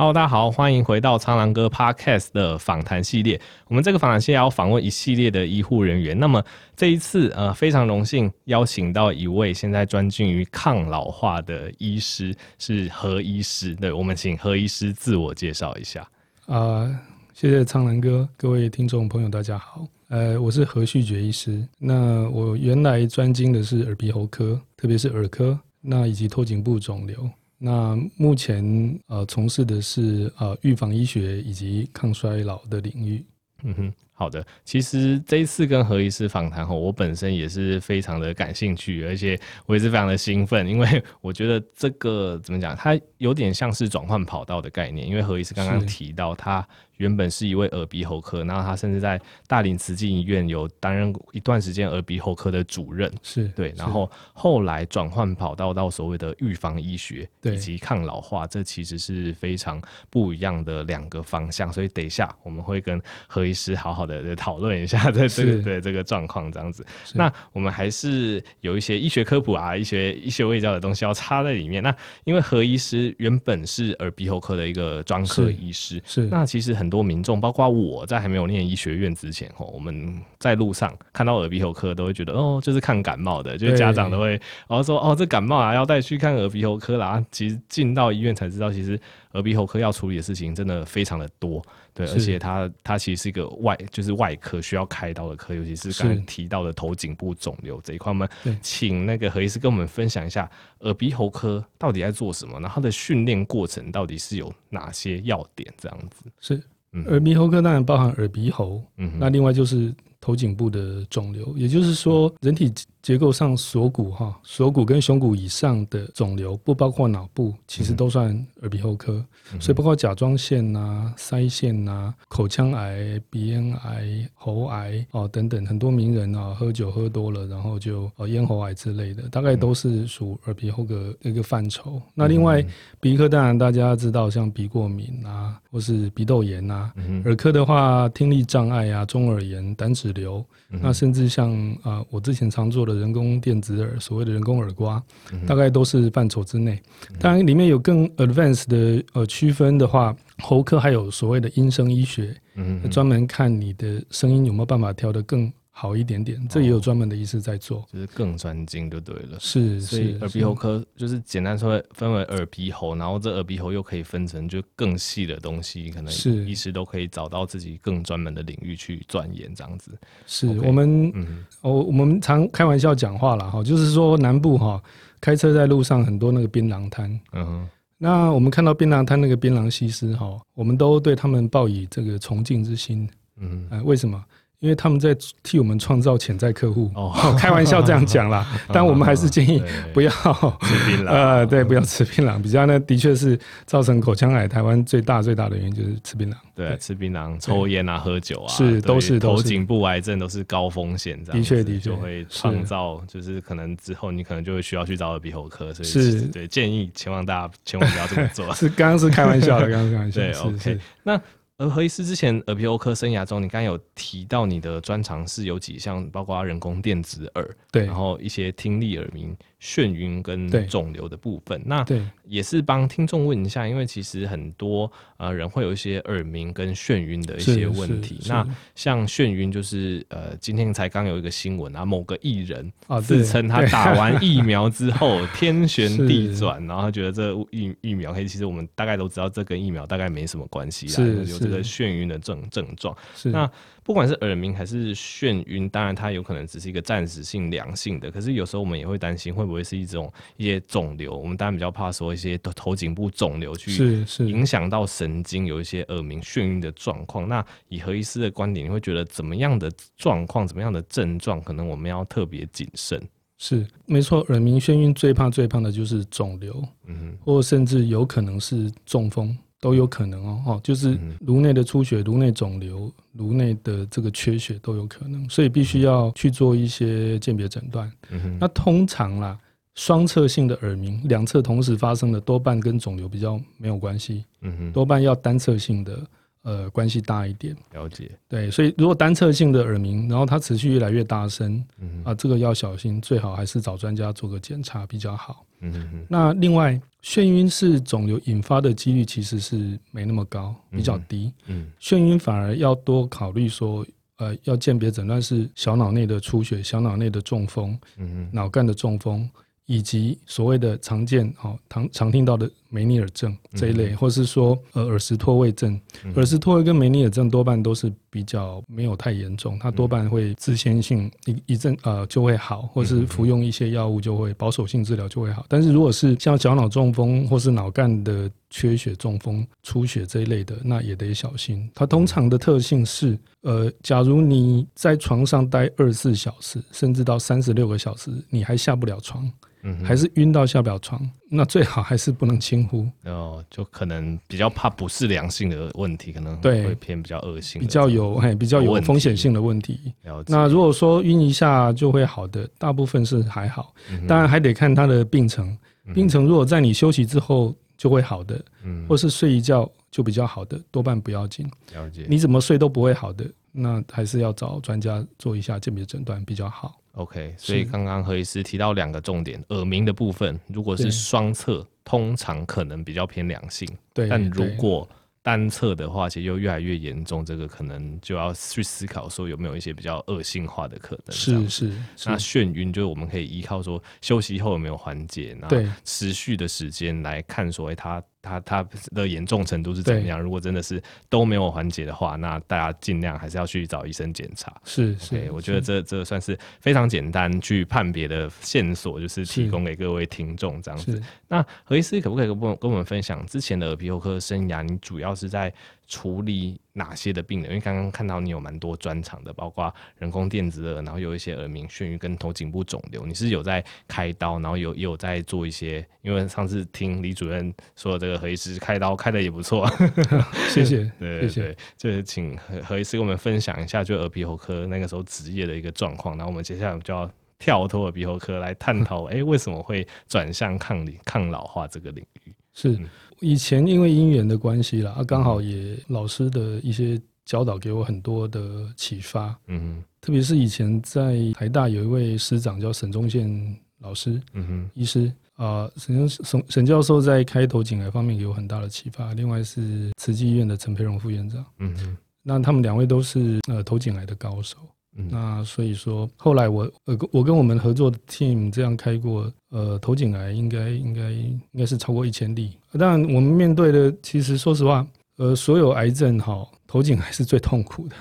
Hello，大家好，欢迎回到苍蓝鸽 Podcast 的访谈系列。我们这个访谈系列要访问一系列的医护人员。那么这一次，呃，非常荣幸邀请到一位现在专精于抗老化的医师，是何医师。对，我们请何医师自我介绍一下。啊、呃，谢谢苍蓝鸽，各位听众朋友，大家好。呃，我是何旭觉医师。那我原来专精的是耳鼻喉科，特别是耳科，那以及头颈部肿瘤。那目前呃从事的是呃预防医学以及抗衰老的领域。嗯哼，好的。其实这一次跟何医师访谈后，我本身也是非常的感兴趣，而且我也是非常的兴奋，因为我觉得这个怎么讲，它有点像是转换跑道的概念。因为何医师刚刚提到他。原本是一位耳鼻喉科，然后他甚至在大林慈济医院有担任一段时间耳鼻喉科的主任，是对。然后后来转换跑道到所谓的预防医学以及抗老化，这其实是非常不一样的两个方向。所以等一下我们会跟何医师好好的讨论一下这这个对这个状况这样子。那我们还是有一些医学科普啊、医学医学卫教的东西要插在里面。那因为何医师原本是耳鼻喉科的一个专科医师，是，是那其实很。很多民众，包括我在还没有念医学院之前，吼，我们在路上看到耳鼻喉科，都会觉得哦，就是看感冒的，就是家长都会，然后说哦，这感冒啊，要带去看耳鼻喉科啦。其实进到医院才知道，其实耳鼻喉科要处理的事情真的非常的多，对，而且它它其实是一个外，就是外科需要开刀的科，尤其是刚才提到的头颈部肿瘤这一块。我们请那个何医师跟我们分享一下耳鼻喉科到底在做什么，然后它的训练过程到底是有哪些要点，这样子是。耳鼻喉科当然包含耳鼻喉，嗯，那另外就是头颈部的肿瘤，也就是说人体。结构上锁骨哈，锁骨跟胸骨以上的肿瘤不包括脑部，其实都算耳鼻喉科，嗯、所以包括甲状腺呐、啊、腮腺呐、啊、口腔癌、鼻咽癌、喉癌哦等等，很多名人啊喝酒喝多了，然后就呃咽喉癌之类的，大概都是属耳鼻喉的一个范畴。嗯、那另外鼻科当然大家知道，像鼻过敏啊，或是鼻窦炎啊，嗯、耳科的话听力障碍啊、中耳炎、胆脂瘤，嗯、那甚至像啊、呃、我之前常做的。人工电子耳，所谓的人工耳蜗，嗯、大概都是范畴之内。当然，里面有更 advanced 的呃区分的话，喉科还有所谓的音声医学，嗯，专门看你的声音有没有办法调得更。好一点点，这也有专门的医师在做，哦、就是更专精就对了。是，所以耳鼻喉科就是简单说分为耳鼻喉，然后这耳鼻喉又可以分成就更细的东西，可能是。医师都可以找到自己更专门的领域去钻研这样子。是 Okay, 我们，嗯，哦，我们常开玩笑讲话了哈，就是说南部哈开车在路上很多那个槟榔摊，嗯哼，那我们看到槟榔摊那个槟榔西施哈，我们都对他们抱以这个崇敬之心，嗯，哎，为什么？因为他们在替我们创造潜在客户，哦，开玩笑这样讲啦，但我们还是建议不要吃槟榔，呃，对，不要吃槟榔，比较呢，的确是造成口腔癌台湾最大最大的原因就是吃槟榔，对，吃槟榔、抽烟啊、喝酒啊，是都是头颈部癌症都是高风险，的确的确就会创造，就是可能之后你可能就会需要去找耳鼻喉科，所以是对建议，千万大家千万不要这么做，是刚刚是开玩笑的，刚刚开玩笑，对，OK，那。而何医师之前耳鼻喉科生涯中，你刚刚有提到你的专长是有几项，包括人工电子耳，对，然后一些听力耳鸣。眩晕跟肿瘤的部分，那也是帮听众问一下，因为其实很多呃人会有一些耳鸣跟眩晕的一些问题。那像眩晕就是呃，今天才刚有一个新闻啊，某个艺人自称他打完 疫苗之后天旋地转，然后他觉得这疫疫苗，其实我们大概都知道这跟疫苗大概没什么关系啦，有这个眩晕的症症状。那不管是耳鸣还是眩晕，当然它有可能只是一个暂时性良性的，可是有时候我们也会担心会不会是一种一些肿瘤。我们当然比较怕说一些头颈部肿瘤去影响到神经，有一些耳鸣眩晕的状况。那以何医师的观点，你会觉得怎么样的状况、怎么样的症状，可能我们要特别谨慎？是没错，耳鸣眩晕最怕最怕的就是肿瘤，嗯哼，或甚至有可能是中风。都有可能哦，哦，就是颅内的出血、颅内肿瘤、颅内的这个缺血都有可能，所以必须要去做一些鉴别诊断。嗯、哼那通常啦，双侧性的耳鸣，两侧同时发生的多半跟肿瘤比较没有关系。嗯、哼多半要单侧性的呃关系大一点。了解。对，所以如果单侧性的耳鸣，然后它持续越来越大声，嗯啊，这个要小心，最好还是找专家做个检查比较好。嗯哼。那另外，眩晕是肿瘤引发的几率其实是没那么高，比较低。嗯。眩晕反而要多考虑说。呃，要鉴别诊断是小脑内的出血、小脑内的中风、嗯，脑干的中风，以及所谓的常见、好、哦、常常听到的梅尼尔症这一类，嗯、或是说呃耳石脱位症、嗯，耳石脱位跟梅尼尔症多半都是比较没有太严重，它多半会自限性一一阵呃就会好，或是服用一些药物就会保守性治疗就会好。但是如果是像小脑中风或是脑干的缺血、中风、出血这一类的，那也得小心。它通常的特性是，呃，假如你在床上待二十四小时，甚至到三十六个小时，你还下不了床，嗯，还是晕到下不了床，那最好还是不能轻忽。哦，就可能比较怕不是良性的问题，可能会偏比较恶性，比较有嘿比较有风险性的问题。那如果说晕一下就会好的，大部分是还好，当然还得看他的病程。病程如果在你休息之后。就会好的，嗯，或是睡一觉就比较好的，多半不要紧。了解，你怎么睡都不会好的，那还是要找专家做一下鉴别诊断比较好。OK，所以刚刚何医师提到两个重点，耳鸣的部分，如果是双侧，通常可能比较偏良性，对，但如果单侧的话，其实又越来越严重，这个可能就要去思考说有没有一些比较恶性化的可能。是是，那眩晕就是我们可以依靠说休息后有没有缓解，那持续的时间来看所谓，它。它它的严重程度是怎么样？如果真的是都没有缓解的话，那大家尽量还是要去找医生检查。是是，okay, 我觉得这这算是非常简单去判别的线索，就是提供给各位听众这样子。那何医师可不可以跟我跟我们分享之前的耳鼻喉科生涯？你主要是在处理哪些的病人？因为刚刚看到你有蛮多专长的，包括人工电子耳，然后有一些耳鸣、眩晕跟头颈部肿瘤。你是有在开刀，然后有也有在做一些。因为上次听李主任说，这个何医师开刀开的也不错。谢谢，对对对，就是请何何医师跟我们分享一下，就耳鼻喉科那个时候职业的一个状况。然后我们接下来就要跳脱耳鼻喉科来探讨，哎，为什么会转向抗理抗老化这个领域？是。以前因为因缘的关系啦，啊，刚好也老师的一些教导给我很多的启发，嗯哼，特别是以前在台大有一位师长叫沈忠宪老师，嗯哼，医师啊，沈沈沈教授在开头颈癌方面给我很大的启发。另外是慈济医院的陈培荣副院长，嗯哼，那他们两位都是呃头颈癌的高手。嗯、那所以说，后来我呃，我跟我们合作的 team 这样开过，呃，头颈癌应该应该应该是超过一千例。当然，我们面对的其实说实话，呃，所有癌症哈，头颈癌是最痛苦的。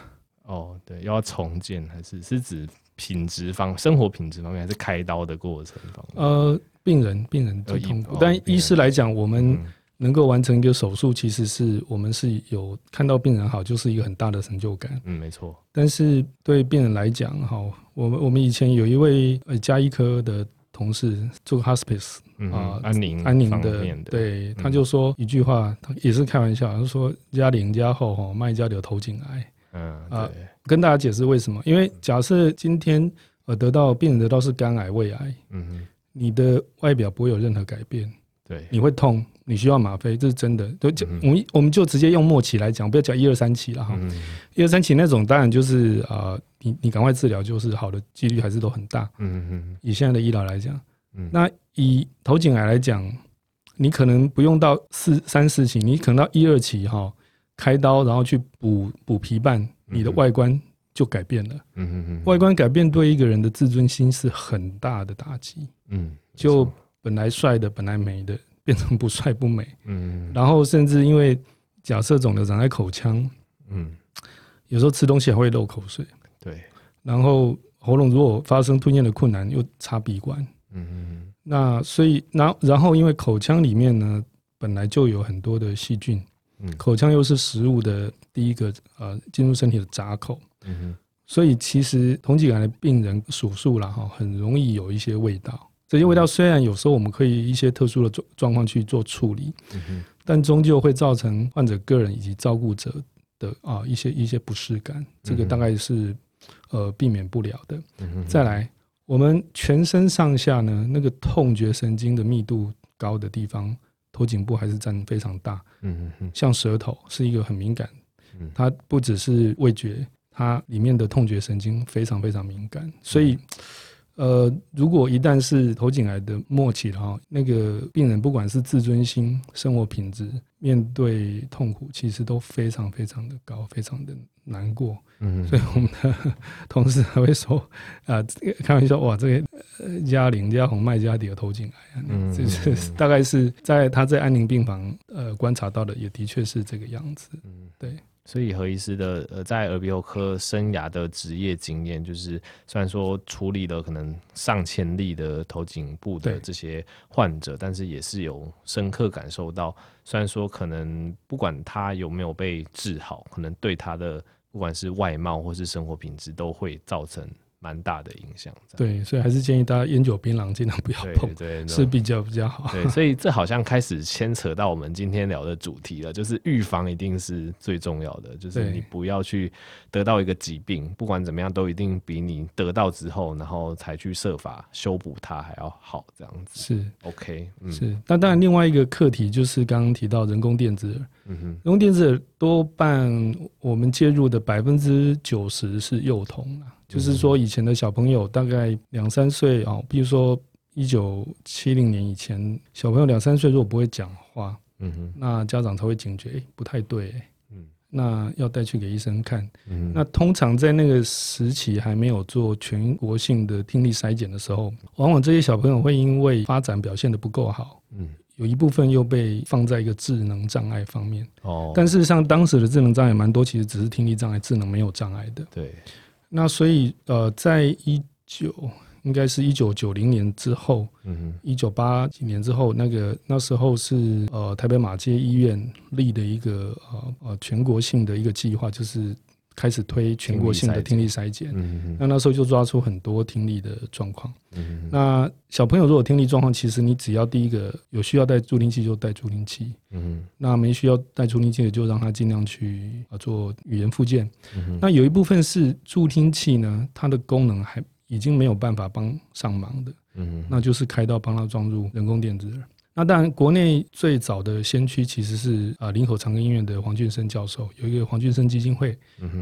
哦，对，要重建还是是指品质方生活品质方面，还是开刀的过程方面？呃，病人病人最痛苦，但医师来讲，我们。嗯能够完成一个手术，其实是我们是有看到病人好，就是一个很大的成就感。嗯，没错。但是对病人来讲，哈，我们我们以前有一位呃加医科的同事做 hospice 啊，安宁安宁的，对，他就说一句话，他也是开玩笑，他说家邻家后哈，卖家有头颈癌。嗯啊，跟大家解释为什么？因为假设今天呃得到病人得到是肝癌、胃癌，嗯哼，你的外表不会有任何改变，对，你会痛。你需要吗啡，这是真的。就就我们我们就直接用末期来讲，不要讲一二三期了哈。一二三期那种当然就是啊、呃，你你赶快治疗就是好的几率还是都很大。嗯嗯。以现在的医疗来讲，那以头颈癌来讲，你可能不用到四三四期，你可能到一二期哈，开刀然后去补补皮瓣，你的外观就改变了。嗯嗯嗯。外观改变对一个人的自尊心是很大的打击。嗯。就本来帅的，本来美的。变成不帅不美，嗯，然后甚至因为假设肿瘤长在口腔，嗯，有时候吃东西还会漏口水，对，然后喉咙如果发生吞咽的困难，又插鼻管，嗯嗯，那所以然然后因为口腔里面呢本来就有很多的细菌，嗯，口腔又是食物的第一个呃进入身体的闸口，嗯哼，所以其实头颈癌的病人手术了哈，很容易有一些味道。这些味道虽然有时候我们可以一些特殊的状状况去做处理，但终究会造成患者个人以及照顾者的啊一些一些不适感，这个大概是呃避免不了的。再来，我们全身上下呢，那个痛觉神经的密度高的地方，头颈部还是占非常大。像舌头是一个很敏感，它不只是味觉，它里面的痛觉神经非常非常敏感，所以。呃，如果一旦是头颈癌的末期的话，那个病人不管是自尊心、生活品质、面对痛苦，其实都非常非常的高，非常的难过。嗯，所以我们的同事还会说 啊、呃，开玩笑，哇，这个嘉玲、嘉红、麦嘉迪的头颈癌，嗯，就是大概是在他在安宁病房呃观察到的，也的确是这个样子。嗯，对。所以何医师的呃，在耳鼻喉科生涯的职业经验，就是虽然说处理了可能上千例的头颈部的这些患者，但是也是有深刻感受到，虽然说可能不管他有没有被治好，可能对他的不管是外貌或是生活品质都会造成。蛮大的影响，对，所以还是建议大家烟酒槟榔尽量不要碰，对，对，是比较比较好。对，所以这好像开始牵扯到我们今天聊的主题了，就是预防一定是最重要的，就是你不要去得到一个疾病，不管怎么样，都一定比你得到之后，然后才去设法修补它还要好，这样子。是。OK，嗯，是。那当然，另外一个课题就是刚刚提到人工电子耳，嗯哼，人工电子耳多半我们介入的百分之九十是幼童就是说，以前的小朋友大概两三岁啊，比如说一九七零年以前，小朋友两三岁如果不会讲话，嗯哼，那家长才会警觉，哎，不太对，嗯，那要带去给医生看。嗯，那通常在那个时期还没有做全国性的听力筛检的时候，往往这些小朋友会因为发展表现的不够好，嗯，有一部分又被放在一个智能障碍方面。哦，但事实上当时的智能障碍蛮多，其实只是听力障碍，智能没有障碍的。对。那所以，呃，在一九应该是一九九零年之后，嗯一九八几年之后，那个那时候是呃台北马街医院立的一个呃呃全国性的一个计划，就是开始推全国性的听力筛检。嗯，那那时候就抓出很多听力的状况。嗯，那小朋友如果听力状况，其实你只要第一个有需要带助听器就带助听器。嗯，那没需要带助听器的就让他尽量去啊做语言复健。嗯，那有一部分是助听器呢，它的功能还已经没有办法帮上忙的。嗯，那就是开到帮他装入人工电子耳。那当然，国内最早的先驱其实是啊林口长庚医院的黄俊生教授，有一个黄俊生基金会，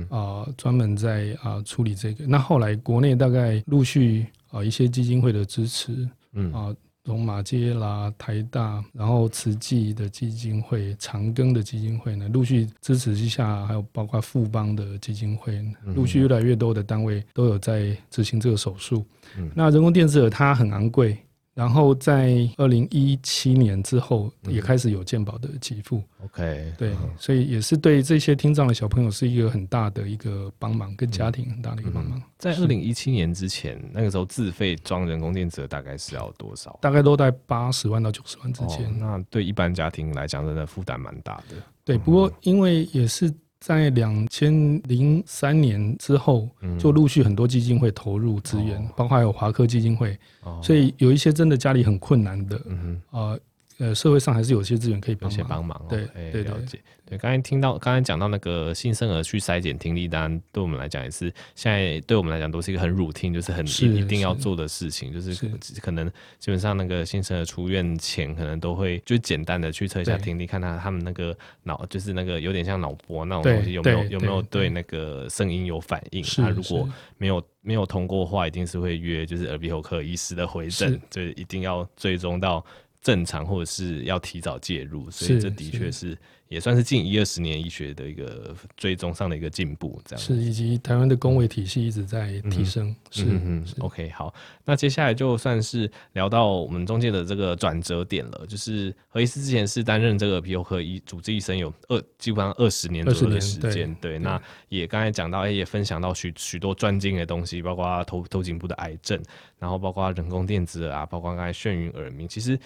啊专门在啊处理这个。那后来国内大概陆续啊一些基金会的支持，嗯啊从马街啦、台大，然后慈济的基金会、长庚的基金会呢陆续支持之下，还有包括富邦的基金会，陆续越来越多的单位都有在执行这个手术。嗯，那人工电子耳它很昂贵。然后在二零一七年之后，也开始有健保的给付。OK，对，所以也是对这些听障的小朋友是一个很大的一个帮忙，跟家庭很大的一个帮忙。在二零一七年之前，那个时候自费装人工电子大概是要多少？大概都在八十万到九十万之间。那对一般家庭来讲，真的负担蛮大的。对，不过因为也是。在两千零三年之后，就陆续很多基金会投入资源，嗯、包括还有华科基金会，哦、所以有一些真的家里很困难的，嗯呃呃，社会上还是有些资源可以帮忙，帮忙。对，对，了解。对，刚才听到，刚才讲到那个新生儿去筛检听力，当然对我们来讲也是，现在对我们来讲都是一个很 routine，就是很一定要做的事情，就是可能基本上那个新生儿出院前，可能都会就简单的去测一下听力，看他他们那个脑，就是那个有点像脑波那种东西有没有有没有对那个声音有反应。他如果没有没有通过的话，一定是会约就是耳鼻喉科医师的回诊，就一定要追踪到。正常或者是要提早介入，所以这的确是也算是近一二十年医学的一个追踪上的一个进步，这样是以及台湾的公卫体系一直在提升，是嗯是 OK 好，那接下来就算是聊到我们中间的这个转折点了，就是何医师之前是担任这个皮尤科医主治医生有二基本上二十年左右的时间，对，那也刚才讲到，哎，也分享到许许多专精的东西，包括头头颈部的癌症，然后包括人工电子啊，包括刚才眩晕耳鸣，其实。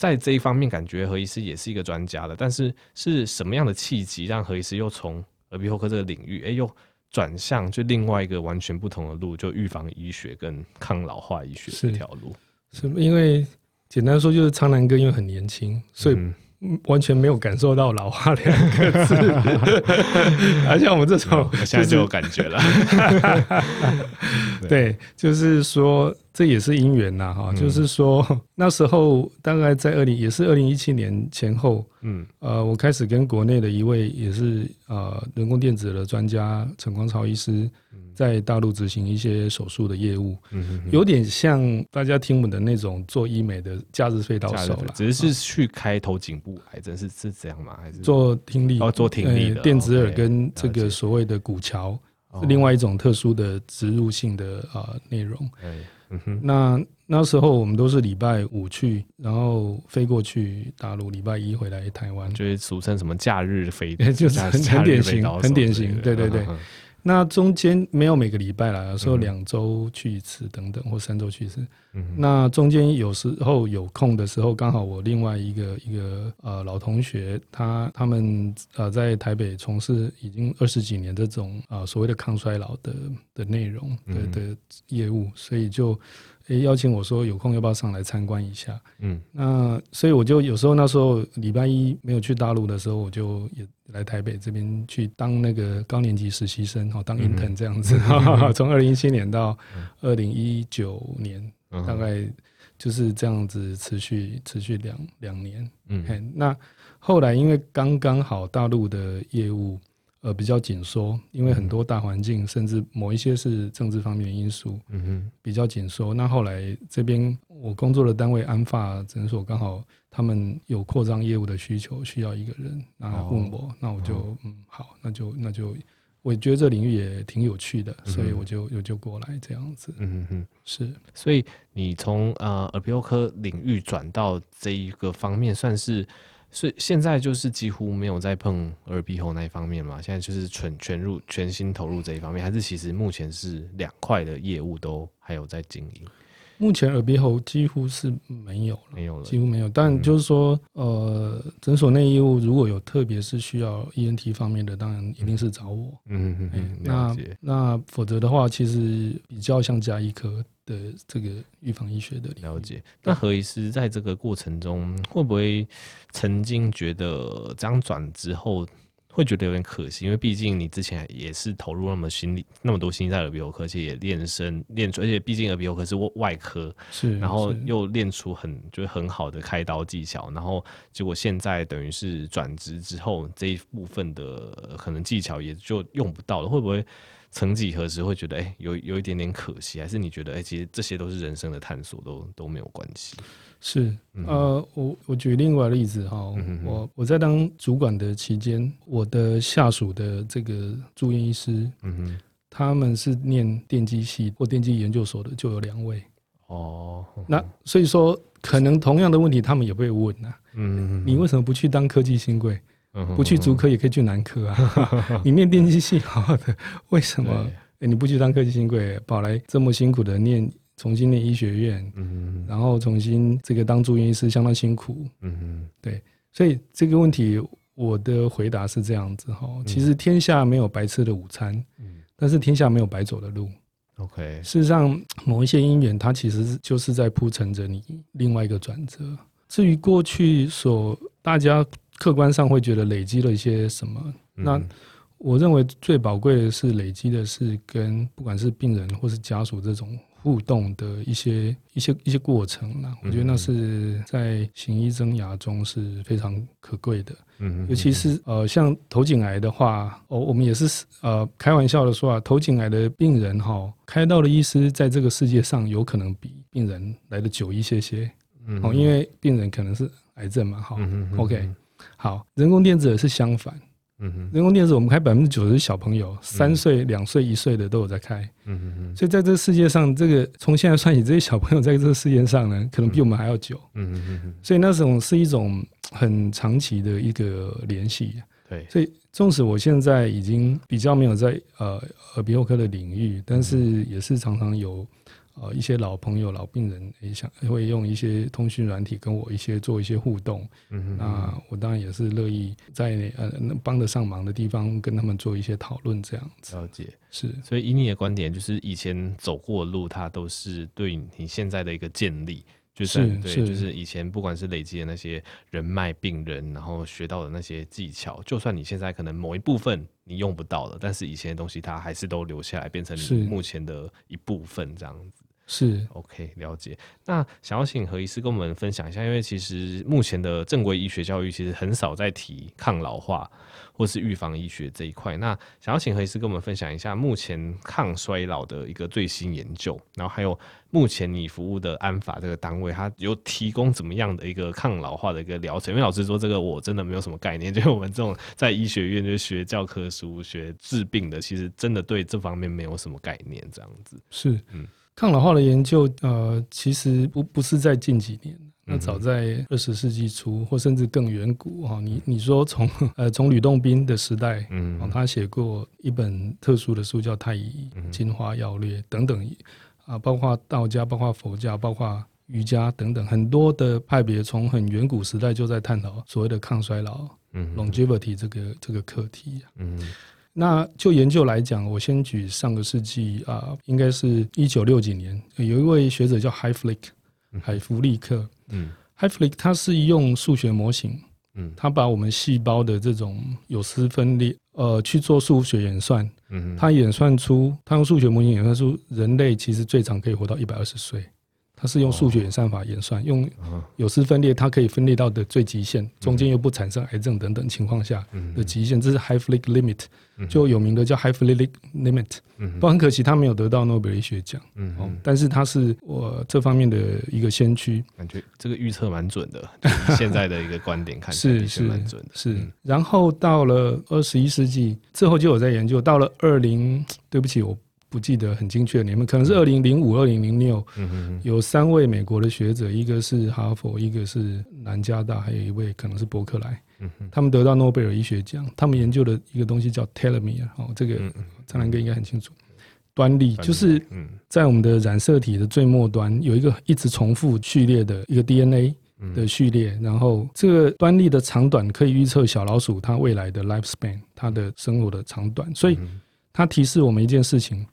在这一方面，感觉何医师也是一个专家了。但是是什么样的契机让何医师又从耳鼻喉科这个领域，哎、欸，又转向就另外一个完全不同的路，就预防医学跟抗老化医学这条路？是，是因为简单说，就是苍南哥因为很年轻，所以完全没有感受到老化两个字。而且我们这种、就是，现在就有感觉了。对，就是说。这也是因缘呐，哈，就是说 那时候大概在二零，也是二零一七年前后，嗯，呃，我开始跟国内的一位也是呃人工电子的专家陈光超医师，在大陆执行一些手术的业务，嗯，有点像大家听闻的那种做医美的假日飞刀手了，只是是去开头颈部癌症是是这样吗？还是？做听力？哦，做听力的电子耳跟这个所谓的骨桥，是另外一种特殊的植入性的啊内容。嗯哼，那那时候我们都是礼拜五去，然后飞过去大陆，礼拜一回来台湾，就是俗称什么假日飞，就是很很典型，很典型，对对对。那中间没有每个礼拜啦，有时候两周去一次等等，或三周去一次。嗯、那中间有时候有空的时候，刚好我另外一个一个呃老同学，他他们呃在台北从事已经二十几年这种啊、呃、所谓的抗衰老的的内容的的业务，所以就。诶，邀请我说有空要不要上来参观一下？嗯，那所以我就有时候那时候礼拜一没有去大陆的时候，我就也来台北这边去当那个高年级实习生，哈，当 intern 这样子，从二零一七年到二零一九年，大概就是这样子持续持续两两年。嗯，那后来因为刚刚好大陆的业务。呃，比较紧缩，因为很多大环境，甚至某一些是政治方面的因素，嗯哼，比较紧缩。那后来这边我工作的单位安发诊所刚好他们有扩张业务的需求，需要一个人，然后问我，哦、那我就、哦、嗯好，那就那就我觉得这领域也挺有趣的，所以我就我就过来这样子，嗯哼，是。所以你从呃耳鼻喉科领域转到这一个方面，算是。所以现在就是几乎没有在碰耳鼻喉那一方面嘛，现在就是全全入全心投入这一方面，还是其实目前是两块的业务都还有在经营。目前耳鼻喉几乎是没有了，没有了，几乎没有。但就是说，嗯、呃，诊所内业务如果有特别是需要 ENT 方面的，当然一定是找我。嗯嗯嗯。那那否则的话，其实比较像家医科。的这个预防医学的了解，那何医师在这个过程中会不会曾经觉得这样转之后会觉得有点可惜？因为毕竟你之前也是投入那么心力那么多心在耳鼻喉科，而且也练身练出，而且毕竟耳鼻喉科是外科，是，然后又练出很就是很好的开刀技巧，然后结果现在等于是转职之后这一部分的可能技巧也就用不到了，会不会？曾几何时会觉得哎、欸，有有一点点可惜，还是你觉得哎、欸，其实这些都是人生的探索，都都没有关系。是，嗯、呃，我我举另外的例子哈，我我在当主管的期间，我的下属的这个住院医师，嗯哼，他们是念电机系或电机研究所的，就有两位。哦，那所以说，可能同样的问题，他们也会问呐、啊，嗯哼，你为什么不去当科技新贵？不去足科也可以去南科啊！你念电机系好好的，为什么？你不去当科技新贵，跑来这么辛苦的念，重新念医学院，然后重新这个当住院医师相当辛苦，嗯对，所以这个问题我的回答是这样子哈，其实天下没有白吃的午餐，但是天下没有白走的路。OK，事实上某一些因缘，它其实就是在铺陈着你另外一个转折。至于过去所大家。客观上会觉得累积了一些什么？那我认为最宝贵的是累积的是跟不管是病人或是家属这种互动的一些一些一些过程啦。我觉得那是在行医生涯中是非常可贵的。嗯，尤其是呃，像头颈癌的话，哦，我们也是呃开玩笑的说啊，头颈癌的病人哈，开刀的医师在这个世界上有可能比病人来的久一些些。嗯，哦，因为病人可能是癌症嘛，哈。OK。好，人工电子也是相反。嗯哼，人工电子我们开百分之九十小朋友，三岁、两岁、一岁的都有在开。嗯哼哼，所以在这个世界上，这个从现在算起，这些小朋友在这个世界上呢，可能比我们还要久。嗯哼哼，所以那种是一种很长期的一个联系。对，所以纵使我现在已经比较没有在呃耳鼻喉科的领域，但是也是常常有。呃，一些老朋友、老病人也想会用一些通讯软体跟我一些做一些互动，嗯哼，那我当然也是乐意在呃能帮得上忙的地方跟他们做一些讨论，这样子。了解，是。所以以你的观点，就是以前走过的路，它都是对你现在的一个建立，就是对，就是以前不管是累积的那些人脉、病人，然后学到的那些技巧，就算你现在可能某一部分你用不到了，但是以前的东西它还是都留下来，变成你目前的一部分，这样子。是 OK，了解。那想要请何医师跟我们分享一下，因为其实目前的正规医学教育其实很少在提抗老化或是预防医学这一块。那想要请何医师跟我们分享一下目前抗衰老的一个最新研究，然后还有目前你服务的安法这个单位，它有提供怎么样的一个抗老化的一个疗程？因为老师说，这个我真的没有什么概念，就是我们这种在医学院就学教科书、学治病的，其实真的对这方面没有什么概念。这样子是，嗯。抗老化的研究，呃，其实不不是在近几年，那早在二十世纪初，或甚至更远古哈。你你说从 呃从吕洞宾的时代，嗯，他写过一本特殊的书叫《太乙金花要略》等等，啊，包括道家、包括佛家、包括瑜伽等等很多的派别，从很远古时代就在探讨所谓的抗衰老，嗯，longevity 这个这个课题，嗯。那就研究来讲，我先举上个世纪啊，应该是一九六几年，有一位学者叫海弗利克，海弗利克，嗯，海弗利克他是用数学模型，嗯，他把我们细胞的这种有丝分裂，呃，去做数学演算，嗯，他演算出，他用数学模型演算出人类其实最长可以活到一百二十岁。它是用数学演算法演算，用有丝分裂，它可以分裂到的最极限，中间又不产生癌症等等情况下的极限，这是 Hayflick limit，就有名的叫 Hayflick limit。不过很可惜，他没有得到诺贝尔医学奖。嗯，但是他是我这方面的一个先驱。感觉这个预测蛮准的，现在的一个观点看是是蛮准的。是，然后到了二十一世纪之后就有在研究，到了二零，对不起我。不记得很精确的年份，可能是二零零五、二零零六，有三位美国的学者，一个是哈佛，一个是南加大，还有一位可能是伯克莱，他们得到诺贝尔医学奖。他们研究的一个东西叫 telomere，哦，这个苍蓝鸽应该很清楚。端粒就是在我们的染色体的最末端有一个一直重复序列的一个 DNA 的序列，然后这个端粒的长短可以预测小老鼠它未来的 lifespan，它的生活的长短，所以。它提示我们一件事情：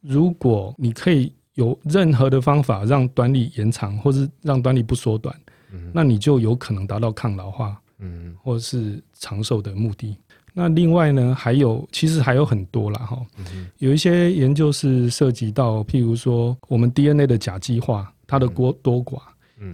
如果你可以有任何的方法让端粒延长，或是让端粒不缩短，那你就有可能达到抗老化，嗯，或是长寿的目的。那另外呢，还有其实还有很多啦哈，有一些研究是涉及到，譬如说我们 DNA 的甲基化，它的多多寡，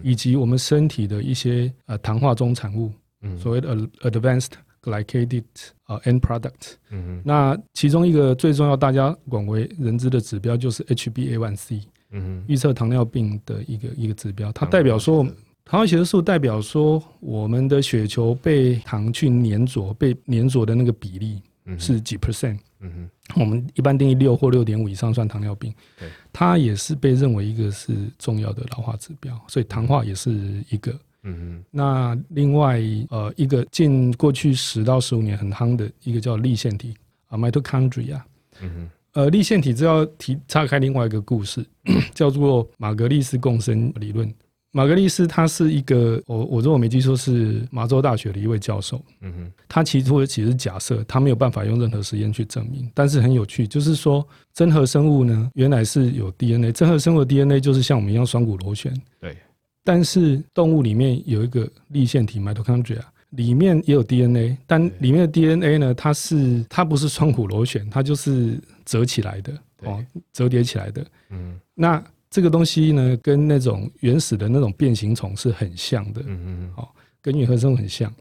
以及我们身体的一些呃糖化中产物，所谓的 advanced。Glycated 啊 end product，嗯哼，那其中一个最重要、大家广为人知的指标就是 HbA1c，嗯，预测糖尿病的一个一个指标，它代表说糖化血色素代表说我们的血球被糖去粘着、被粘着的那个比例是几 percent，嗯哼，我们一般定义六或六点五以上算糖尿病，对，它也是被认为一个是重要的老化指标，所以糖化也是一个。嗯哼，那另外呃一个近过去十到十五年很夯的一个叫立腺体啊，mitochondria。嗯哼，呃立腺体这要提岔开另外一个故事，叫做马格利斯共生理论。马格利斯他是一个我我如果没记错是麻州大学的一位教授。嗯哼，他提出的其实假设，他没有办法用任何实验去证明，但是很有趣，就是说真核生物呢原来是有 DNA，真核生物的 DNA 就是像我们一样双股螺旋。对。但是动物里面有一个立腺体 mitochondria，里面也有 DNA，但里面的 DNA 呢，它是它不是双股螺旋，它就是折起来的哦，折叠起来的。嗯，那这个东西呢，跟那种原始的那种变形虫是很像的。嗯嗯，哦，跟原核生物很像。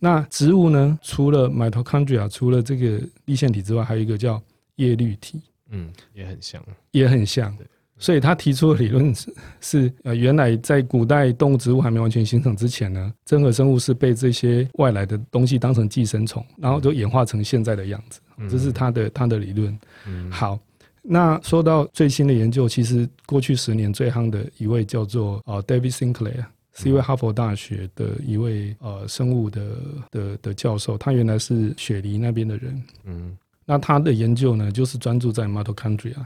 那植物呢，除了 mitochondria，除了这个立腺体之外，还有一个叫叶绿体。嗯，也很像，也很像。所以他提出的理论是是呃，原来在古代动物植物还没完全形成之前呢，真核生物是被这些外来的东西当成寄生虫，然后就演化成现在的样子。这是他的他的理论。好，那说到最新的研究，其实过去十年最夯的一位叫做呃 David Sinclair，是一位哈佛大学的一位呃生物的的的教授，他原来是雪梨那边的人。嗯，那他的研究呢，就是专注在 mitochondria。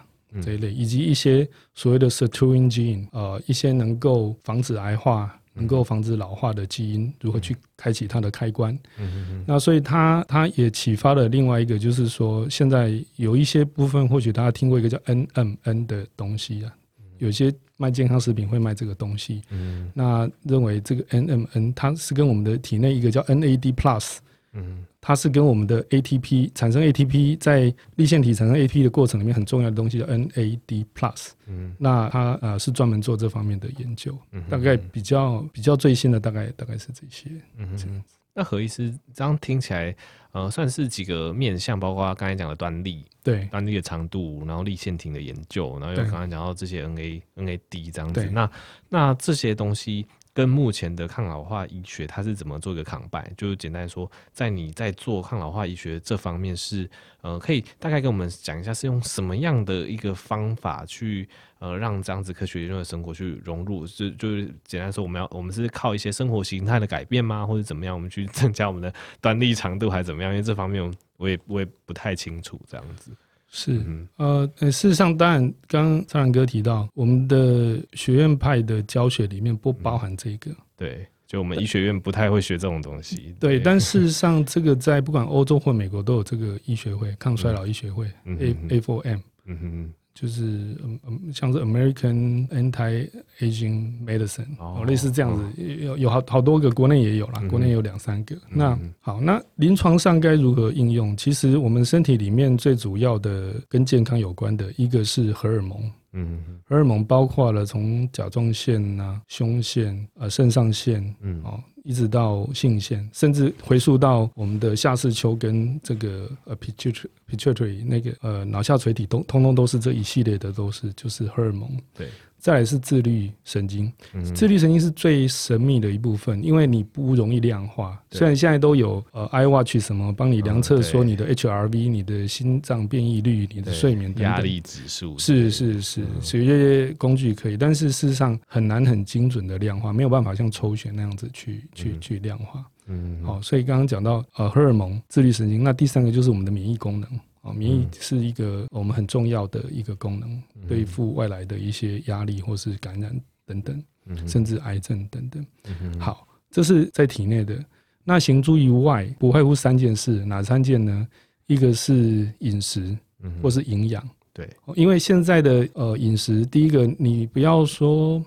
这一类，以及一些所谓的 sirtuin gene，呃，一些能够防止癌化、能够防止老化的基因，如何去开启它的开关？嗯嗯嗯。那所以它它也启发了另外一个，就是说现在有一些部分，或许大家听过一个叫 NMN 的东西啊，有些卖健康食品会卖这个东西。嗯。那认为这个 NMN 它是跟我们的体内一个叫 NAD plus 嗯，它是跟我们的 ATP 产生 ATP 在立腺体产生 ATP 的过程里面很重要的东西叫 NAD plus。嗯，那它呃是专门做这方面的研究，嗯、大概比较比较最新的大概大概是这些。嗯哼，那何医师这样听起来，呃，算是几个面向，包括刚才讲的端粒，对，端粒的长度，然后立腺体的研究，然后又刚才讲到这些 NA NAD 这样子，那那这些东西。跟目前的抗老化医学，它是怎么做一个抗败就是简单说，在你在做抗老化医学这方面是，呃，可以大概跟我们讲一下，是用什么样的一个方法去，呃，让这样子科学研究的生活去融入？就就是简单说，我们要我们是靠一些生活形态的改变吗？或者怎么样，我们去增加我们的端粒长度，还是怎么样？因为这方面我也我也不太清楚，这样子。是，呃，事实上，当然，刚刚苍蓝哥提到，我们的学院派的教学里面不包含这个。对，就我们医学院不太会学这种东西。对，对，但事实 上，这个在不管欧洲或美国都有这个医学会，抗衰老医学会，A A4M。嗯哼。就是嗯嗯，像是 American Anti-Aging Medicine 哦，类似这样子，哦、有有好好多个，国内也有啦，嗯、国内有两三个。嗯、那好，那临床上该如何应用？其实我们身体里面最主要的跟健康有关的一个是荷尔蒙。嗯，荷尔蒙包括了从甲状腺啊、胸腺、呃肾上腺，嗯，哦，一直到性腺，甚至回溯到我们的下视丘跟这个呃 pituitary pituitary 那个呃脑下垂体，都通通都是这一系列的，都是就是荷尔蒙。对。再来是自律神经，自律神经是最神秘的一部分，因为你不容易量化。虽然现在都有呃 iWatch 什么帮你量测说你的 HRV、你的心脏变异率、你的睡眠压力指数，是是是，所以这些工具可以，但是事实上很难很精准的量化，没有办法像抽血那样子去去去量化。嗯，好，所以刚刚讲到呃荷尔蒙、自律神经，那第三个就是我们的免疫功能。免疫是一个我们很重要的一个功能，对付外来的一些压力或是感染等等，甚至癌症等等。好，这是在体内的。那行诸于外，不外乎三件事，哪三件呢？一个是饮食，或是营养。对，因为现在的呃饮食，第一个你不要说。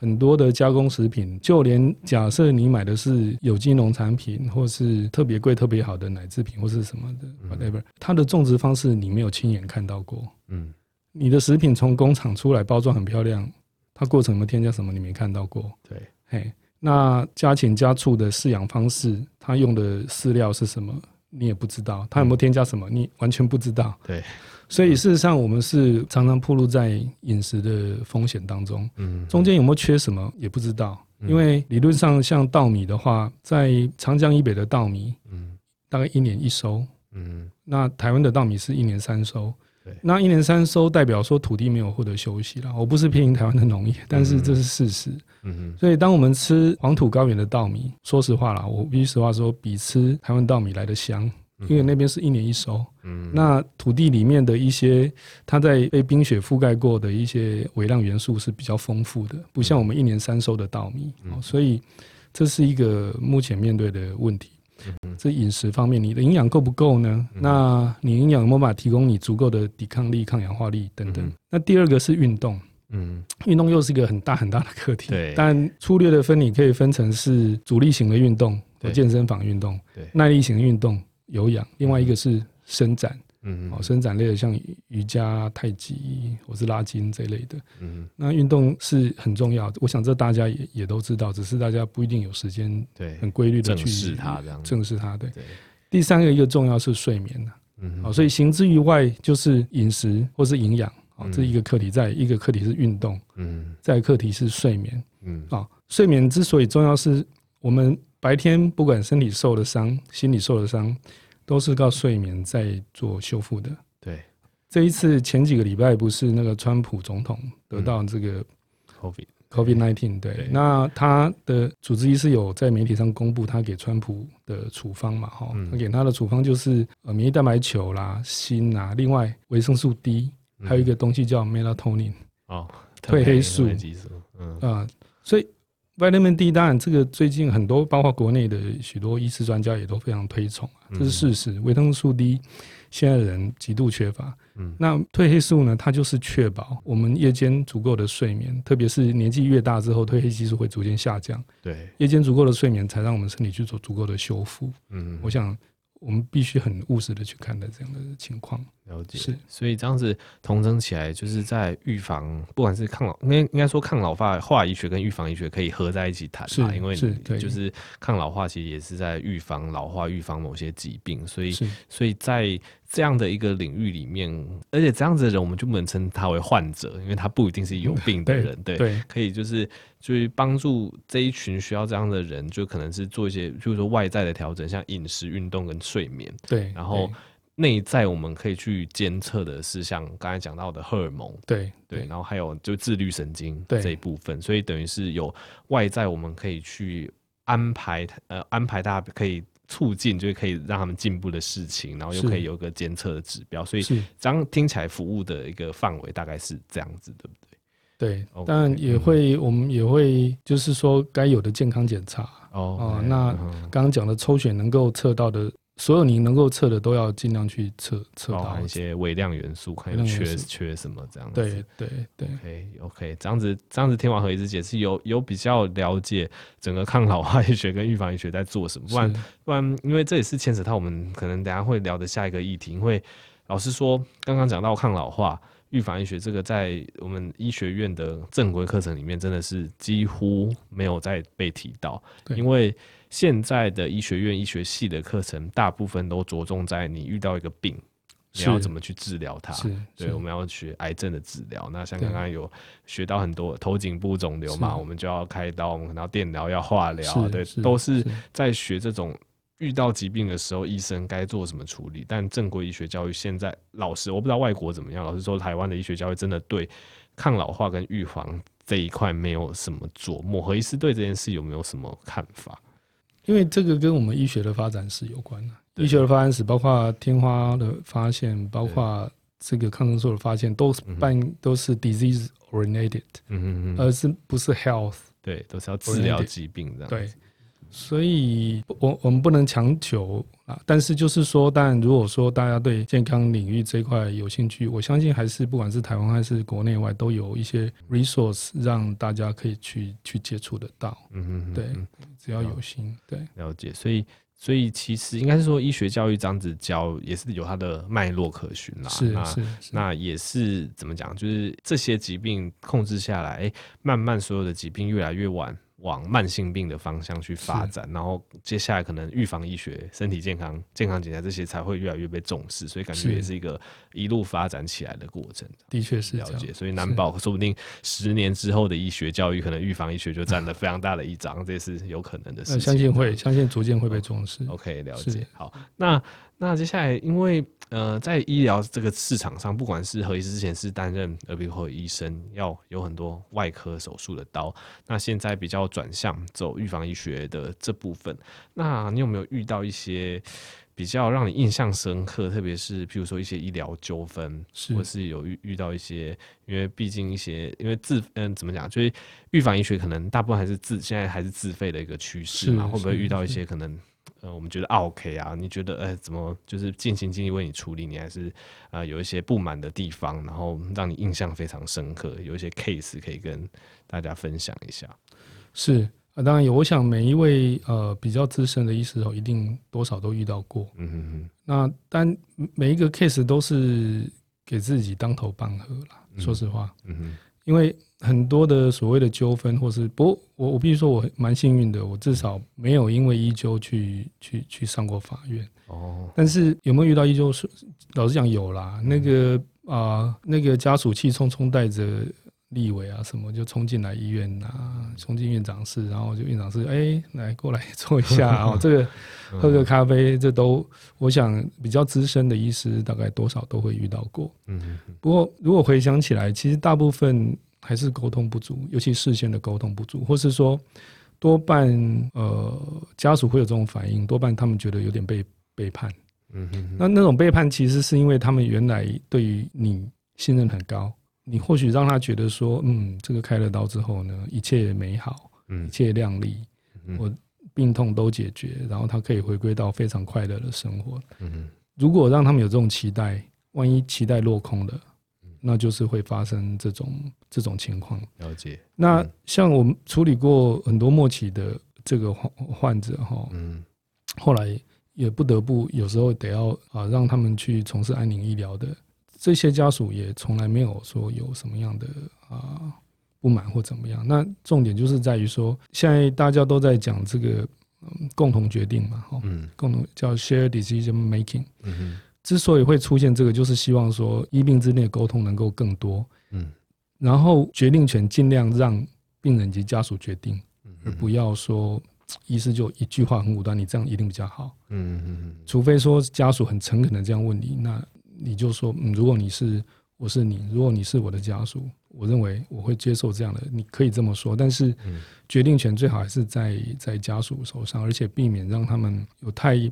很多的加工食品，就连假设你买的是有机农产品，或是特别贵、特别好的奶制品，或是什么的，whatever，它的种植方式你没有亲眼看到过。嗯，你的食品从工厂出来，包装很漂亮，它过程有没有添加什么，你没看到过。对，嘿，那家禽家畜的饲养方式，它用的饲料是什么，你也不知道，它有没有添加什么，你完全不知道。对。所以事实上，我们是常常暴露在饮食的风险当中。嗯，中间有没有缺什么也不知道。因为理论上，像稻米的话，在长江以北的稻米，嗯，大概一年一收。嗯，那台湾的稻米是一年三收。那一年三收代表说土地没有获得休息了。我不是批评台湾的农业，但是这是事实。嗯，所以当我们吃黄土高原的稻米，说实话啦，我必须实话说，比吃台湾稻米来的香。因为那边是一年一收，嗯，那土地里面的一些它在被冰雪覆盖过的一些微量元素是比较丰富的，不像我们一年三收的稻米，所以这是一个目前面对的问题。这饮食方面，你的营养够不够呢？那你营养有没有办法提供你足够的抵抗力、抗氧化力等等？那第二个是运动，嗯，运动又是一个很大很大的课题，对，但粗略的分，你可以分成是阻力型的运动，健身房运动，耐力型的运动。有氧，另外一个是伸展，嗯，哦，伸展类的像瑜伽、太极或是拉筋这一类的，嗯，那运动是很重要的，我想这大家也也都知道，只是大家不一定有时间，对，很规律的去正视它，这样。正视它，对。第三个一个重要是睡眠，嗯，好，所以行之于外就是饮食或是营养，啊，这一个课题，在一个课题是运动，嗯，再课题是睡眠，嗯，啊，睡眠之所以重要，是我们。白天不管身体受了伤，心理受了伤，都是靠睡眠在做修复的。对，这一次前几个礼拜不是那个川普总统得到这个 COVID COVID nineteen，对，那他的主治医师有在媒体上公布他给川普的处方嘛？哈，他给他的处方就是呃免疫蛋白球啦、锌啊，另外维生素 D，还有一个东西叫 melatonin 哦，褪黑素，嗯啊，所以。Vitamin D，当然这个最近很多，包括国内的许多医师专家也都非常推崇，这是事实。维生素 D 现在的人极度缺乏。嗯，那褪黑素呢？它就是确保我们夜间足够的睡眠，特别是年纪越大之后，褪黑激素会逐渐下降。对，夜间足够的睡眠才让我们身体去做足够的修复。嗯，我想。我们必须很务实的去看待这样的情况，了解。是，所以这样子同整起来，就是在预防，不管是抗老，应该应该说抗老化化医学跟预防医学可以合在一起谈吧，因为就是抗老化其实也是在预防老化，预防某些疾病，所以所以在。这样的一个领域里面，而且这样子的人，我们就不能称他为患者，因为他不一定是有病的人，对，对，可以就是就是帮助这一群需要这样的人，就可能是做一些，就是说外在的调整，像饮食、运动跟睡眠，对，然后内在我们可以去监测的是像刚才讲到的荷尔蒙，对对，然后还有就自律神经这一部分，所以等于是有外在我们可以去安排，呃，安排大家可以。促进就是可以让他们进步的事情，然后又可以有一个监测的指标，所以这样听起来服务的一个范围大概是这样子，对不对？对，但也会，我们也会就是说该有的健康检查哦。哦，那刚刚讲的抽血能够测到的。所有你能够测的都要尽量去测测到一些微量元素，看有缺缺什么这样子。对对对，OK OK，这样子这样子听完何医师解释，有有比较了解整个抗老化医学跟预防医学在做什么。不然不然，因为这也是牵扯到我们可能等下会聊的下一个议题。因为老实说，刚刚讲到抗老化、预防医学这个，在我们医学院的正规课程里面，真的是几乎没有再被提到，因为。现在的医学院医学系的课程，大部分都着重在你遇到一个病，你要怎么去治疗它。对，我们要学癌症的治疗。那像刚刚有学到很多头颈部肿瘤嘛，我们就要开刀，然后电疗要化疗，对，都是在学这种遇到疾病的时候，医生该做什么处理。但正规医学教育现在，老师我不知道外国怎么样，老实说，台湾的医学教育真的对抗老化跟预防这一块没有什么琢磨。何医师对这件事有没有什么看法？因为这个跟我们医学的发展史有关的，医学的发展史包括天花的发现，包括这个抗生素的发现，都是半都是 disease oriented，嗯嗯而是不是 health，对，都是要治疗疾病这样。对，所以我我们不能强求啊。但是就是说，但如果说大家对健康领域这一块有兴趣，我相信还是不管是台湾还是国内外，都有一些 resource 让大家可以去去接触得到。嗯哼哼，对，只要有心，对，了解。所以，所以其实应该是说，医学教育这样子教也是有它的脉络可循啦。是是是，那也是怎么讲？就是这些疾病控制下来，欸，慢慢所有的疾病越来越晚。往慢性病的方向去发展，然后接下来可能预防医学、身体健康、健康检查这些才会越来越被重视，所以感觉也是一个一路发展起来的过程。的确是了解，所以难保说不定十年之后的医学教育，可能预防医学就占了非常大的一章，这是有可能的事情。相信会，相信逐渐会被重视。OK，了解。好，那。那接下来，因为呃，在医疗这个市场上，不管是何医师之前是担任耳鼻喉医生，要有很多外科手术的刀，那现在比较转向走预防医学的这部分，那你有没有遇到一些比较让你印象深刻，特别是譬如说一些医疗纠纷，是或是有遇遇到一些，因为毕竟一些因为自嗯怎么讲，就是预防医学可能大部分还是自现在还是自费的一个趋势嘛，会不会遇到一些可能？呃，我们觉得 OK 啊，你觉得哎、欸，怎么就是尽心尽力为你处理，你还是啊、呃、有一些不满的地方，然后让你印象非常深刻，有一些 case 可以跟大家分享一下。是啊，当然有，我想每一位呃比较资深的医师哦，一定多少都遇到过。嗯哼哼。那但每一个 case 都是给自己当头棒喝啦，嗯、说实话。嗯哼。因为很多的所谓的纠纷，或是不过我我必须说我蛮幸运的，我至少没有因为医纠去去去上过法院。哦，但是有没有遇到医纠？是老实讲有啦。那个啊、呃，那个家属气冲冲带着立委啊什么就冲进来医院啊，冲进院长室，然后就院长室哎、欸、来过来坐一下啊，这个 喝个咖啡，这都我想比较资深的医师大概多少都会遇到过。嗯，不过如果回想起来，其实大部分。还是沟通不足，尤其事先的沟通不足，或是说多半呃家属会有这种反应，多半他们觉得有点被背叛。嗯哼哼，那那种背叛其实是因为他们原来对于你信任很高，你或许让他觉得说，嗯，这个开了刀之后呢，一切美好，一切亮丽，我病痛都解决，然后他可以回归到非常快乐的生活。嗯哼。如果让他们有这种期待，万一期待落空了，那就是会发生这种这种情况。了解。那像我们处理过很多末期的这个患患者哈，嗯，后来也不得不有时候得要啊让他们去从事安宁医疗的这些家属也从来没有说有什么样的啊不满或怎么样。那重点就是在于说，现在大家都在讲这个共同决定嘛，哈，嗯，共同叫 share decision making，嗯哼。之所以会出现这个，就是希望说医病之间的沟通能够更多，嗯，然后决定权尽量让病人及家属决定，而不要说医师就一句话很武断，你这样一定比较好，嗯嗯嗯，除非说家属很诚恳的这样问你，那你就说，嗯，如果你是我是你，如果你是我的家属，我认为我会接受这样的，你可以这么说，但是决定权最好还是在在家属手上，而且避免让他们有太。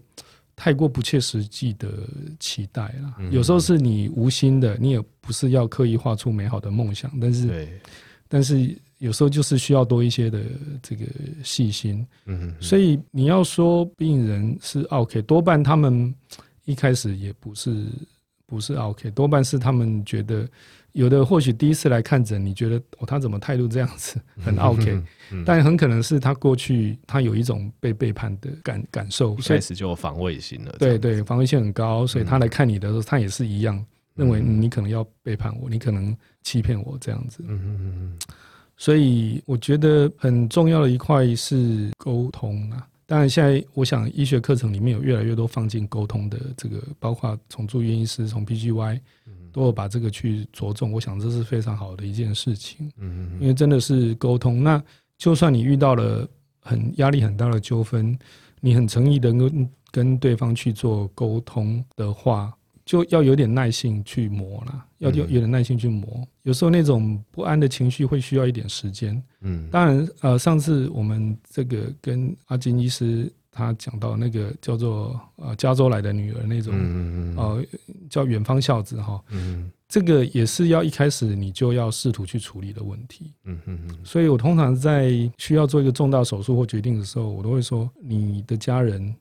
太过不切实际的期待了，有时候是你无心的，你也不是要刻意画出美好的梦想，但是，但是有时候就是需要多一些的这个细心。嗯，所以你要说病人是 OK，多半他们一开始也不是不是 OK，多半是他们觉得。有的或许第一次来看诊，你觉得哦，他怎么态度这样子 很 OK，嗯嗯，但很可能是他过去他有一种被背叛的感感受，一开始就有防卫心了。对对，防卫性很高，所以他来看你的时候，他也是一样认为你可能要背叛我，你可能欺骗我这样子。嗯嗯嗯，所以我觉得很重要的一块是沟通啊。当然，现在我想医学课程里面有越来越多放进沟通的这个，包括从住院医师从 PGY。都有把这个去着重，我想这是非常好的一件事情。嗯嗯，因为真的是沟通。那就算你遇到了很压力很大的纠纷，你很诚意的跟跟对方去做沟通的话，就要有点耐性去磨啦，要有有点耐心去磨。有时候那种不安的情绪会需要一点时间。嗯，当然，呃，上次我们这个跟阿金医师。他讲到那个叫做呃加州来的女儿那种，呃叫远方孝子哈，嗯这个也是要一开始你就要试图去处理的问题。嗯嗯嗯。所以我通常在需要做一个重大手术或决定的时候，我都会说，你的家人、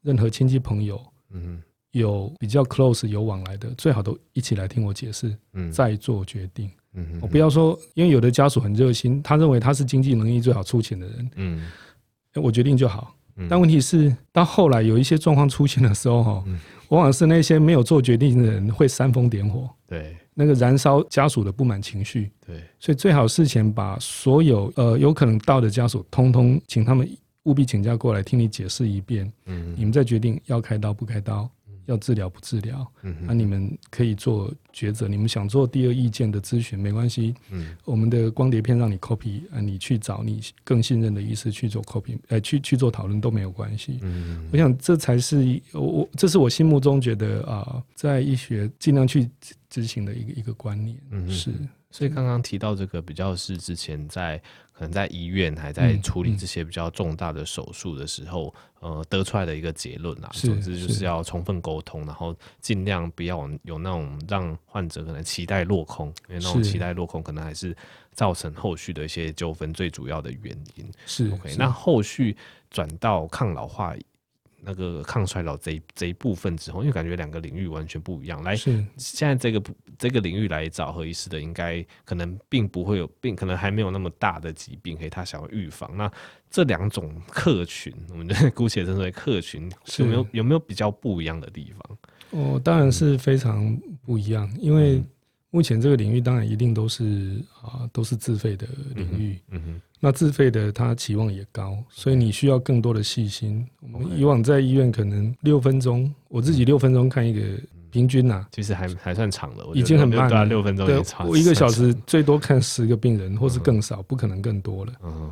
任何亲戚朋友，嗯，有比较 close 有往来的，最好都一起来听我解释，嗯再做决定。嗯，我不要说，因为有的家属很热心，他认为他是经济能力最好出钱的人，嗯，我决定就好。但问题是，到后来有一些状况出现的时候，哈，往往是那些没有做决定的人会煽风点火，对，那个燃烧家属的不满情绪，对，所以最好事前把所有呃有可能到的家属，通通请他们务必请假过来听你解释一遍，嗯，你们再决定要开刀不开刀。要治疗不治疗？嗯，那你们可以做抉择。你们想做第二意见的咨询没关系。嗯，我们的光碟片让你 copy，啊，你去找你更信任的医师去做 copy，呃，去去做讨论都没有关系。嗯，我想这才是我我这是我心目中觉得啊，在医学尽量去执行的一个一个观念。嗯，是。所以刚刚提到这个比较是之前在可能在医院还在处理这些比较重大的手术的时候，呃，得出来的一个结论啊，总之就是要充分沟通，然后尽量不要有那种让患者可能期待落空，因为那种期待落空可能还是造成后续的一些纠纷最主要的原因。是 OK，那后续转到抗老化。那个抗衰老这一这一部分之后，因为感觉两个领域完全不一样。来，现在这个这个领域来找何医师的，应该可能并不会有病，可能还没有那么大的疾病，可以他想要预防。那这两种客群，我们就姑且称之为客群，有没有有没有比较不一样的地方？哦，当然是非常不一样，因为目前这个领域当然一定都是啊都是自费的领域。嗯哼。那自费的，他期望也高，所以你需要更多的细心。我们以往在医院可能六分钟，我自己六分钟看一个平均呐，其实还还算长了，已经很慢了。六分钟，对，我一个小时最多看十个病人，或是更少，不可能更多了。嗯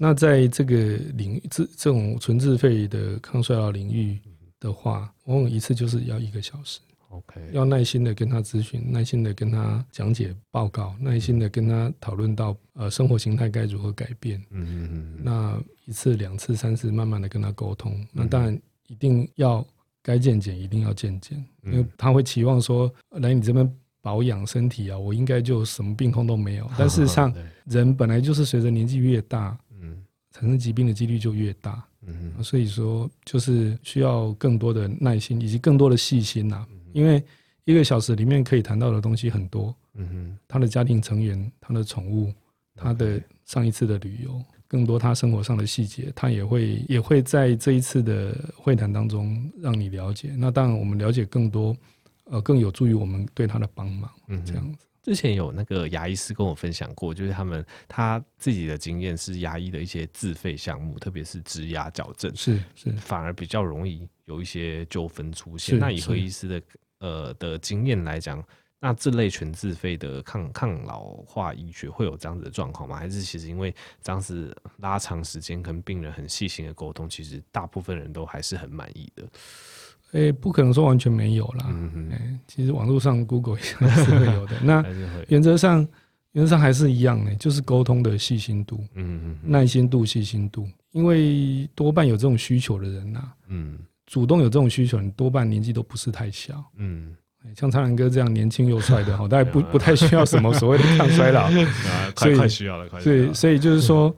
那在这个领域，这这种纯自费的抗衰老领域的话，往往一次就是要一个小时。OK，要耐心的跟他咨询，耐心的跟他讲解报告，耐心的跟他讨论到呃生活形态该如何改变。嗯嗯嗯。那一次、两次、三次，慢慢的跟他沟通。嗯、那当然一定要该健检一定要健检，嗯、因为他会期望说来你这边保养身体啊，我应该就什么病痛都没有。但事实上，人本来就是随着年纪越大，嗯，产生疾病的几率就越大。嗯哼，所以说就是需要更多的耐心以及更多的细心呐、因为一个小时里面可以谈到的东西很多。嗯哼，他的家庭成员、他的宠物、他的上一次的旅游，更多他生活上的细节，他也会也会在这一次的会谈当中让你了解。那当然，我们了解更多，呃，更有助于我们对他的帮忙。嗯，这样子。之前有那个牙医师跟我分享过，就是他们他自己的经验是牙医的一些自费项目，特别是植牙矫正，是是反而比较容易有一些纠纷出现。那以何医师的呃的经验来讲，那这类全自费的抗抗老化医学会有这样子的状况吗？还是其实因为这样子拉长时间跟病人很细心的沟通，其实大部分人都还是很满意的？诶、欸，不可能说完全没有啦。嗯嗯、欸、其实网络上 Google 也 是会有的。那原则上，原则上还是一样的，就是沟通的细心度、嗯嗯耐心度、细心度。因为多半有这种需求的人呐、啊，嗯，主动有这种需求，你多半年纪都不是太小。嗯，像苍兰哥这样年轻又帅的，好，大概不不太需要什么所谓的抗衰老。快快需要了，快需要了。对，所以就是说。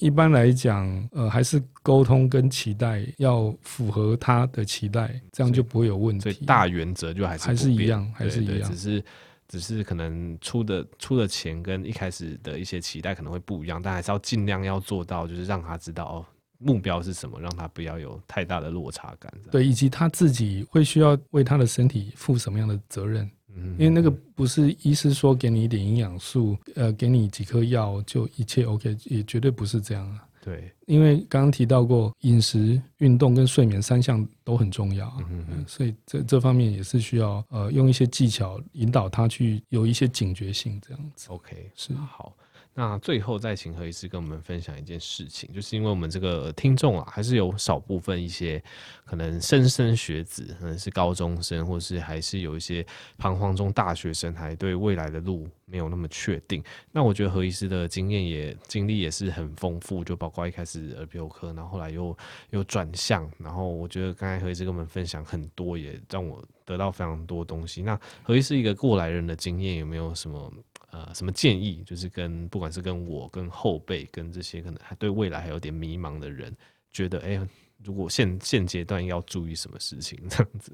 一般来讲，呃，还是沟通跟期待要符合他的期待，这样就不会有问题。所以大原则就还是还是一样，还是一样，只是只是可能出的出的钱跟一开始的一些期待可能会不一样，但还是要尽量要做到，就是让他知道哦，目标是什么，让他不要有太大的落差感。对，以及他自己会需要为他的身体负什么样的责任。因为那个不是医师说给你一点营养素，呃，给你几颗药就一切 OK，也绝对不是这样啊。对，因为刚刚提到过，饮食、运动跟睡眠三项都很重要，嗯哼，所以这这方面也是需要呃用一些技巧引导他去有一些警觉性，这样子。OK，是好。那最后再请何医师跟我们分享一件事情，就是因为我们这个听众啊，还是有少部分一些可能莘莘学子，可能是高中生，或是还是有一些彷徨中大学生，还对未来的路没有那么确定。那我觉得何医师的经验也经历也是很丰富，就包括一开始耳鼻喉科，然后后来又又转向，然后我觉得刚才何医师跟我们分享很多，也让我得到非常多东西。那何医师一个过来人的经验有没有什么？呃，什么建议？就是跟不管是跟我、跟后辈、跟这些可能还对未来还有点迷茫的人，觉得哎、欸，如果现现阶段要注意什么事情，这样子。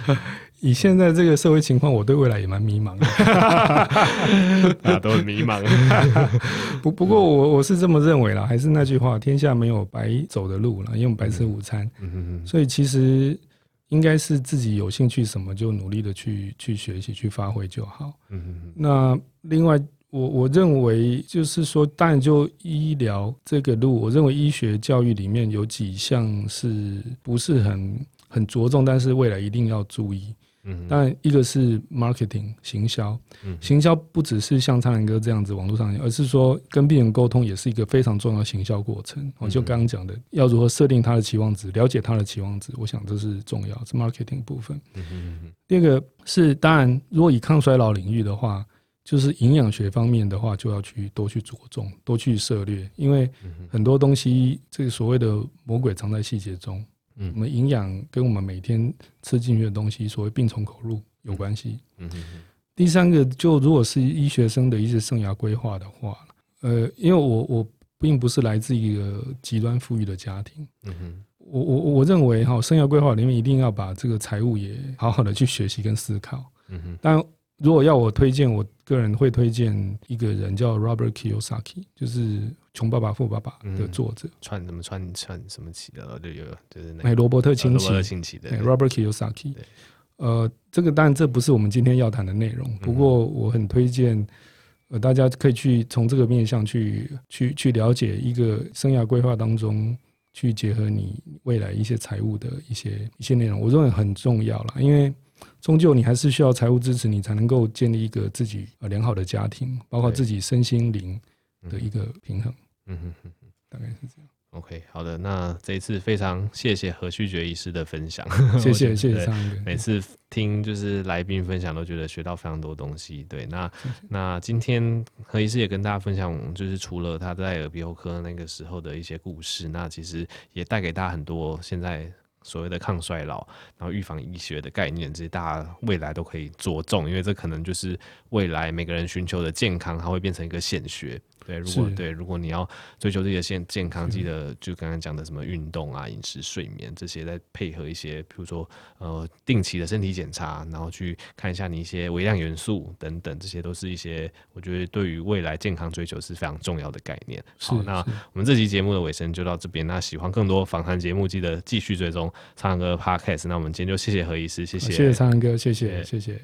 以现在这个社会情况，我对未来也蛮迷茫的，大家都很迷茫。不不过我我是这么认为啦，还是那句话，天下没有白走的路啦，因为我们白吃午餐。所以其实。应该是自己有兴趣什么就努力的去去学习去发挥就好。嗯哼哼。那另外，我我认为就是说，当然就医疗这个路，我认为医学教育里面有几项是不是很很着重，但是未来一定要注意。嗯，当然，一个是 marketing 行销，行销不只是像苍兰哥这样子网络上，而是说跟病人沟通也是一个非常重要的行销过程。我就刚刚讲的，要如何设定他的期望值，了解他的期望值，我想这是重要，是 marketing 部分。第二个是，当然，如果以抗衰老领域的话，就是营养学方面的话，就要去多去着重，多去涉猎，因为很多东西，这个所谓的魔鬼藏在细节中。嗯，我们营养跟我们每天吃进去的东西，所谓病从口入有关系。嗯。第三个，就如果是医学生的一些生涯规划的话，呃，因为我我并不是来自一个极端富裕的家庭。嗯哼。我我我认为哈，生涯规划里面一定要把这个财务也好好的去学习跟思考。嗯哼。但如果要我推荐，我个人会推荐一个人叫 Robert Kiyosaki，就是《穷爸爸富爸爸》的作者。串什么串串什么起的？就有就是那罗伯特清崎，罗伯特清崎的 Robert Kiyosaki。呃，这个当然这不是我们今天要谈的内容，不过我很推荐呃大家可以去从这个面向去去去了解一个生涯规划当中去结合你未来一些财务的一些一些内容，我认为很重要了，因为。终究你还是需要财务支持，你才能够建立一个自己呃良好的家庭，包括自己身心灵的一个平衡。嗯哼哼，大概是这样。OK，好的，那这一次非常谢谢何旭觉医师的分享，谢谢谢谢。每次听就是来宾分享都觉得学到非常多东西。对，那那今天何医师也跟大家分享，就是除了他在耳鼻喉科那个时候的一些故事，那其实也带给大家很多现在。所谓的抗衰老，然后预防医学的概念，这些大家未来都可以着重，因为这可能就是未来每个人寻求的健康，它会变成一个显学。对，如果对，如果你要追求这些健健康，记得就刚刚讲的什么运动啊、饮食、睡眠这些，再配合一些，比如说呃定期的身体检查，然后去看一下你一些微量元素等等，这些都是一些我觉得对于未来健康追求是非常重要的概念。好，那我们这期节目的尾声就到这边。那喜欢更多访谈节目，记得继续追踪苍狼哥 Podcast。那我们今天就谢谢何医师，谢谢，谢谢苍蓝鸽，谢谢，谢谢。